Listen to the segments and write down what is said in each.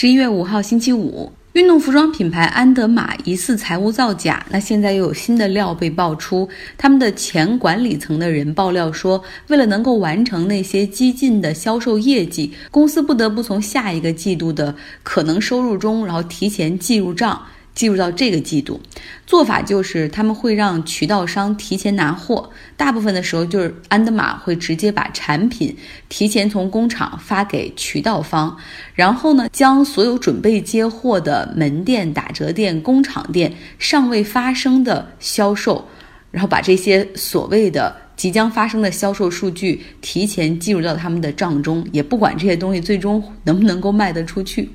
十一月五号星期五，运动服装品牌安德玛疑似财务造假。那现在又有新的料被爆出，他们的前管理层的人爆料说，为了能够完成那些激进的销售业绩，公司不得不从下一个季度的可能收入中，然后提前计入账。进入到这个季度，做法就是他们会让渠道商提前拿货，大部分的时候就是安德玛会直接把产品提前从工厂发给渠道方，然后呢，将所有准备接货的门店、打折店、工厂店尚未发生的销售，然后把这些所谓的。即将发生的销售数据提前计入到他们的账中，也不管这些东西最终能不能够卖得出去。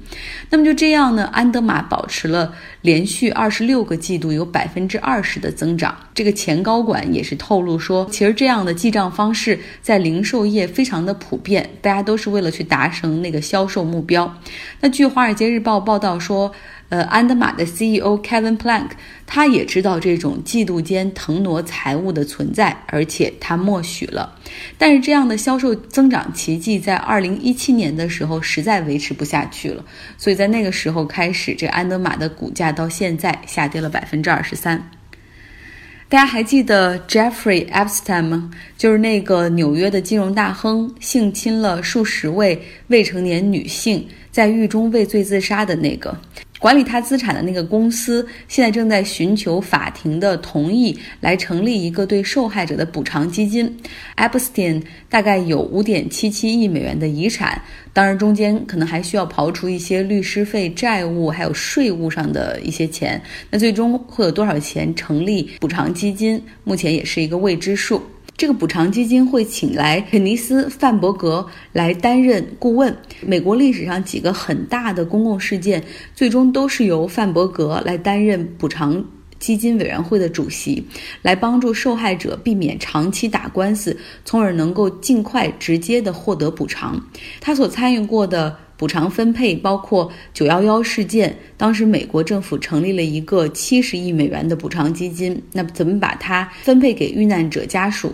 那么就这样呢？安德玛保持了连续二十六个季度有百分之二十的增长。这个前高管也是透露说，其实这样的记账方式在零售业非常的普遍，大家都是为了去达成那个销售目标。那据《华尔街日报》报道说。呃，安德玛的 CEO Kevin Plank，他也知道这种季度间腾挪财务的存在，而且他默许了。但是这样的销售增长奇迹在2017年的时候实在维持不下去了，所以在那个时候开始，这安德玛的股价到现在下跌了百分之二十三。大家还记得 Jeffrey Epstein 吗？就是那个纽约的金融大亨，性侵了数十位未成年女性，在狱中畏罪自杀的那个。管理他资产的那个公司现在正在寻求法庭的同意，来成立一个对受害者的补偿基金。Epstein 大概有五点七七亿美元的遗产，当然中间可能还需要刨除一些律师费、债务，还有税务上的一些钱。那最终会有多少钱成立补偿基金？目前也是一个未知数。这个补偿基金会请来肯尼斯·范伯格来担任顾问。美国历史上几个很大的公共事件，最终都是由范伯格来担任补偿基金委员会的主席，来帮助受害者避免长期打官司，从而能够尽快直接的获得补偿。他所参与过的补偿分配包括九幺幺事件，当时美国政府成立了一个七十亿美元的补偿基金，那怎么把它分配给遇难者家属？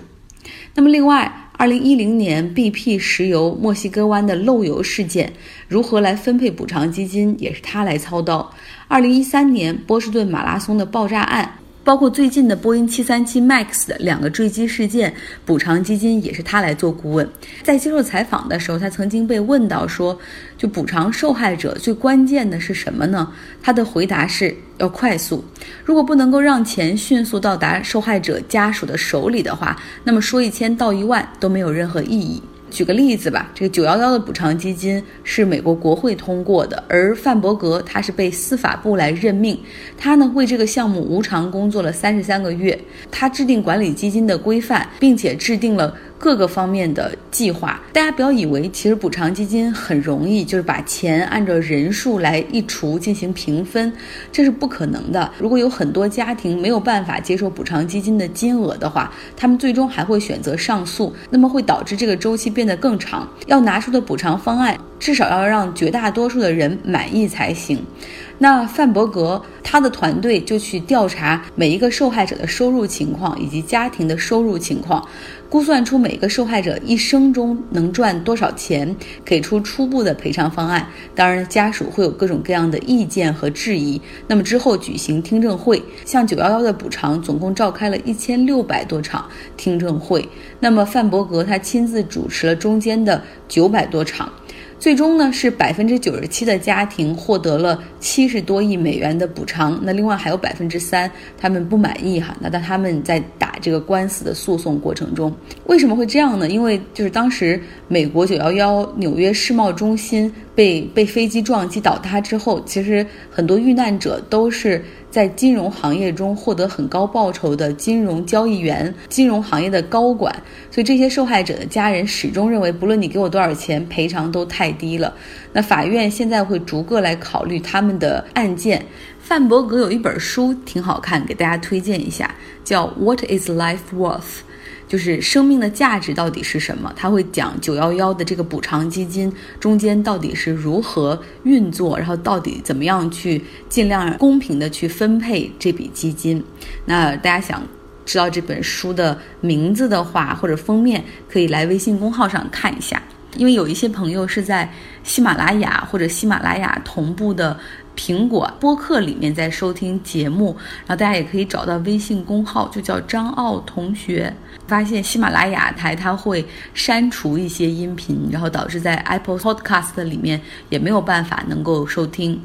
那么，另外，二零一零年 BP 石油墨西哥湾的漏油事件，如何来分配补偿基金，也是他来操刀。二零一三年波士顿马拉松的爆炸案。包括最近的波音737 MAX 的两个坠机事件，补偿基金也是他来做顾问。在接受采访的时候，他曾经被问到说：“就补偿受害者最关键的是什么呢？”他的回答是要快速。如果不能够让钱迅速到达受害者家属的手里的话，那么说一千道一万都没有任何意义。举个例子吧，这个九幺幺的补偿基金是美国国会通过的，而范伯格他是被司法部来任命，他呢为这个项目无偿工作了三十三个月，他制定管理基金的规范，并且制定了。各个方面的计划，大家不要以为其实补偿基金很容易，就是把钱按照人数来一除进行平分，这是不可能的。如果有很多家庭没有办法接受补偿基金的金额的话，他们最终还会选择上诉，那么会导致这个周期变得更长。要拿出的补偿方案至少要让绝大多数的人满意才行。那范伯格他的团队就去调查每一个受害者的收入情况以及家庭的收入情况。估算出每个受害者一生中能赚多少钱，给出初步的赔偿方案。当然，家属会有各种各样的意见和质疑。那么之后举行听证会，像九幺幺的补偿，总共召开了一千六百多场听证会。那么范伯格他亲自主持了中间的九百多场。最终呢，是百分之九十七的家庭获得了七十多亿美元的补偿。那另外还有百分之三他们不满意哈。那但他们在打这个官司的诉讼过程中，为什么会这样呢？因为就是当时美国九幺幺纽约世贸中心被被飞机撞击倒塌之后，其实很多遇难者都是。在金融行业中获得很高报酬的金融交易员、金融行业的高管，所以这些受害者的家人始终认为，不论你给我多少钱，赔偿都太低了。那法院现在会逐个来考虑他们的案件。范伯格有一本书挺好看，给大家推荐一下，叫《What Is Life Worth》。就是生命的价值到底是什么？他会讲九幺幺的这个补偿基金中间到底是如何运作，然后到底怎么样去尽量公平的去分配这笔基金。那大家想知道这本书的名字的话，或者封面，可以来微信公号上看一下。因为有一些朋友是在喜马拉雅或者喜马拉雅同步的。苹果播客里面在收听节目，然后大家也可以找到微信公号，就叫张奥同学。发现喜马拉雅台它会删除一些音频，然后导致在 Apple Podcast 里面也没有办法能够收听。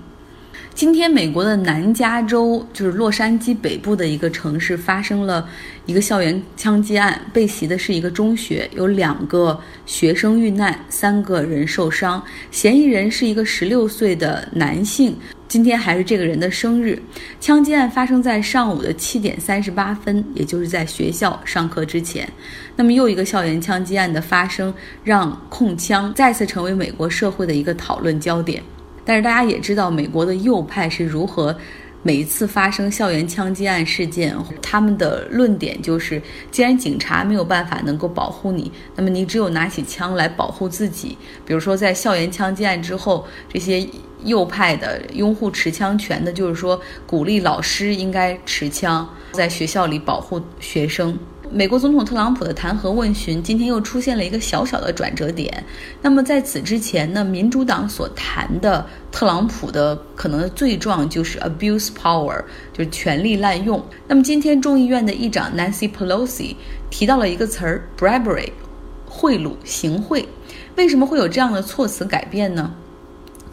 今天，美国的南加州就是洛杉矶北部的一个城市，发生了一个校园枪击案，被袭的是一个中学，有两个学生遇难，三个人受伤。嫌疑人是一个十六岁的男性，今天还是这个人的生日。枪击案发生在上午的七点三十八分，也就是在学校上课之前。那么，又一个校园枪击案的发生，让控枪再次成为美国社会的一个讨论焦点。但是大家也知道，美国的右派是如何每一次发生校园枪击案事件，他们的论点就是：既然警察没有办法能够保护你，那么你只有拿起枪来保护自己。比如说，在校园枪击案之后，这些右派的拥护持枪权的，就是说鼓励老师应该持枪，在学校里保护学生。美国总统特朗普的弹劾问询今天又出现了一个小小的转折点。那么在此之前呢，民主党所谈的特朗普的可能的罪状就是 abuse power，就是权力滥用。那么今天众议院的议长 Nancy Pelosi 提到了一个词儿 bribery，贿赂、行贿。为什么会有这样的措辞改变呢？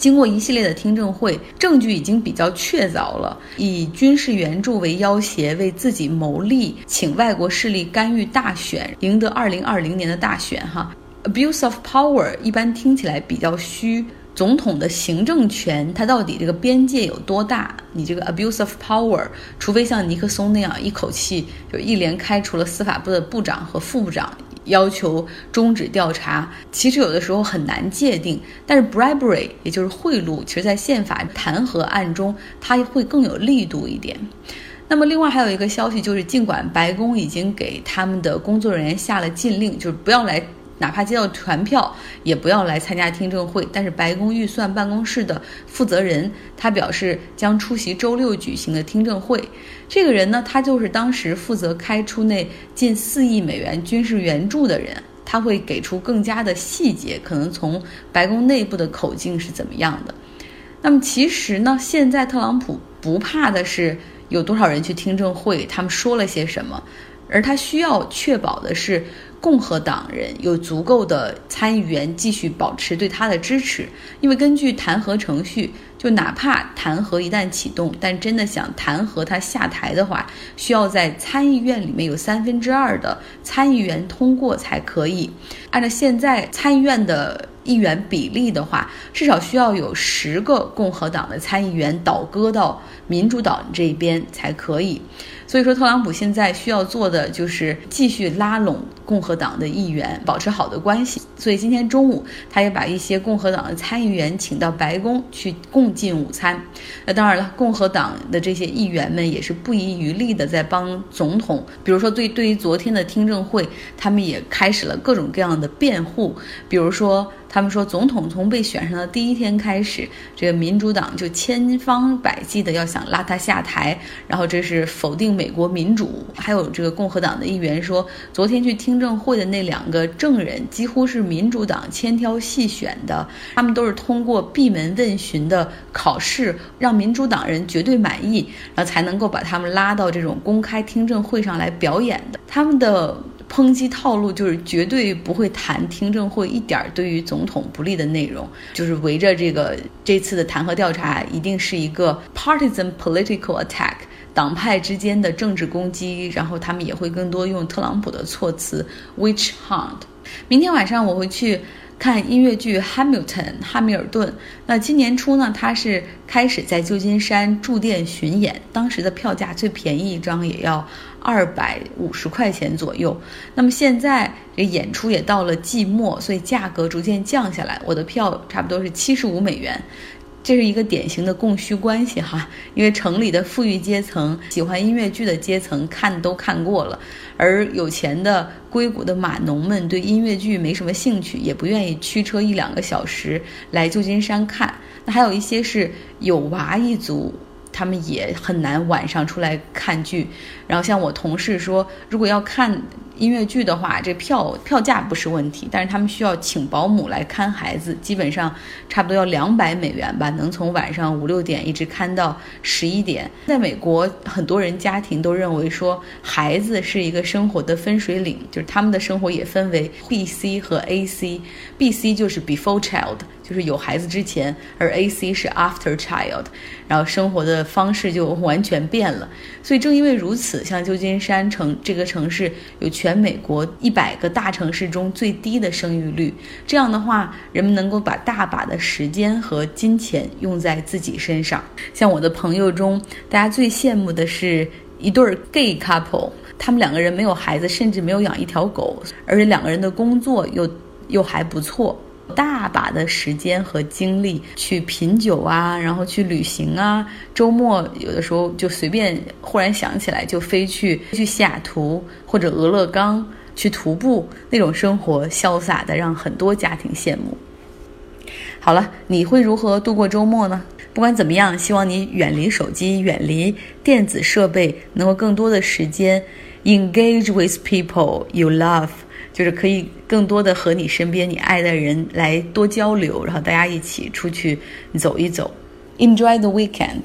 经过一系列的听证会，证据已经比较确凿了。以军事援助为要挟，为自己谋利，请外国势力干预大选，赢得二零二零年的大选。哈，abuse of power 一般听起来比较虚。总统的行政权，它到底这个边界有多大？你这个 abuse of power，除非像尼克松那样一口气就一连开除了司法部的部长和副部长。要求终止调查，其实有的时候很难界定。但是 bribery 也就是贿赂，其实在宪法弹劾案中，它会更有力度一点。那么另外还有一个消息就是，尽管白宫已经给他们的工作人员下了禁令，就是不要来。哪怕接到传票，也不要来参加听证会。但是白宫预算办公室的负责人，他表示将出席周六举行的听证会。这个人呢，他就是当时负责开出那近四亿美元军事援助的人，他会给出更加的细节，可能从白宫内部的口径是怎么样的。那么其实呢，现在特朗普不怕的是有多少人去听证会，他们说了些什么，而他需要确保的是。共和党人有足够的参议员继续保持对他的支持，因为根据弹劾程序，就哪怕弹劾一旦启动，但真的想弹劾他下台的话，需要在参议院里面有三分之二的参议员通过才可以。按照现在参议院的议员比例的话，至少需要有十个共和党的参议员倒戈到民主党这边才可以。所以说，特朗普现在需要做的就是继续拉拢共和党的议员，保持好的关系。所以今天中午，他也把一些共和党的参议员请到白宫去共进午餐。那当然了，共和党的这些议员们也是不遗余力的在帮总统。比如说，对对于昨天的听证会，他们也开始了各种各样的辩护。比如说。他们说，总统从被选上的第一天开始，这个民主党就千方百计的要想拉他下台，然后这是否定美国民主。还有这个共和党的议员说，昨天去听证会的那两个证人几乎是民主党千挑细选的，他们都是通过闭门问询的考试，让民主党人绝对满意，然后才能够把他们拉到这种公开听证会上来表演的。他们的。抨击套路就是绝对不会谈听证会一点对于总统不利的内容，就是围着这个这次的弹劾调查一定是一个 partisan political attack，党派之间的政治攻击，然后他们也会更多用特朗普的措辞 witch hunt。明天晚上我会去。看音乐剧《Hamilton》哈密尔顿。那今年初呢，他是开始在旧金山驻店巡演，当时的票价最便宜一张也要二百五十块钱左右。那么现在这演出也到了季末，所以价格逐渐降下来，我的票差不多是七十五美元。这是一个典型的供需关系哈，因为城里的富裕阶层、喜欢音乐剧的阶层看都看过了，而有钱的硅谷的码农们对音乐剧没什么兴趣，也不愿意驱车一两个小时来旧金山看。那还有一些是有娃一族，他们也很难晚上出来看剧。然后像我同事说，如果要看。音乐剧的话，这票票价不是问题，但是他们需要请保姆来看孩子，基本上差不多要两百美元吧，能从晚上五六点一直看到十一点。在美国，很多人家庭都认为说，孩子是一个生活的分水岭，就是他们的生活也分为 B、C 和 A、C。B、C 就是 before child。就是有孩子之前，而 A C 是 after child，然后生活的方式就完全变了。所以正因为如此像旧金山城这个城市有全美国一百个大城市中最低的生育率。这样的话，人们能够把大把的时间和金钱用在自己身上。像我的朋友中，大家最羡慕的是一对儿 gay couple，他们两个人没有孩子，甚至没有养一条狗，而且两个人的工作又又还不错。大把的时间和精力去品酒啊，然后去旅行啊。周末有的时候就随便忽然想起来就飞去去西雅图或者俄勒冈去徒步，那种生活潇洒的让很多家庭羡慕。好了，你会如何度过周末呢？不管怎么样，希望你远离手机，远离电子设备，能够更多的时间 engage with people you love。就是可以更多的和你身边你爱的人来多交流，然后大家一起出去走一走，Enjoy the weekend。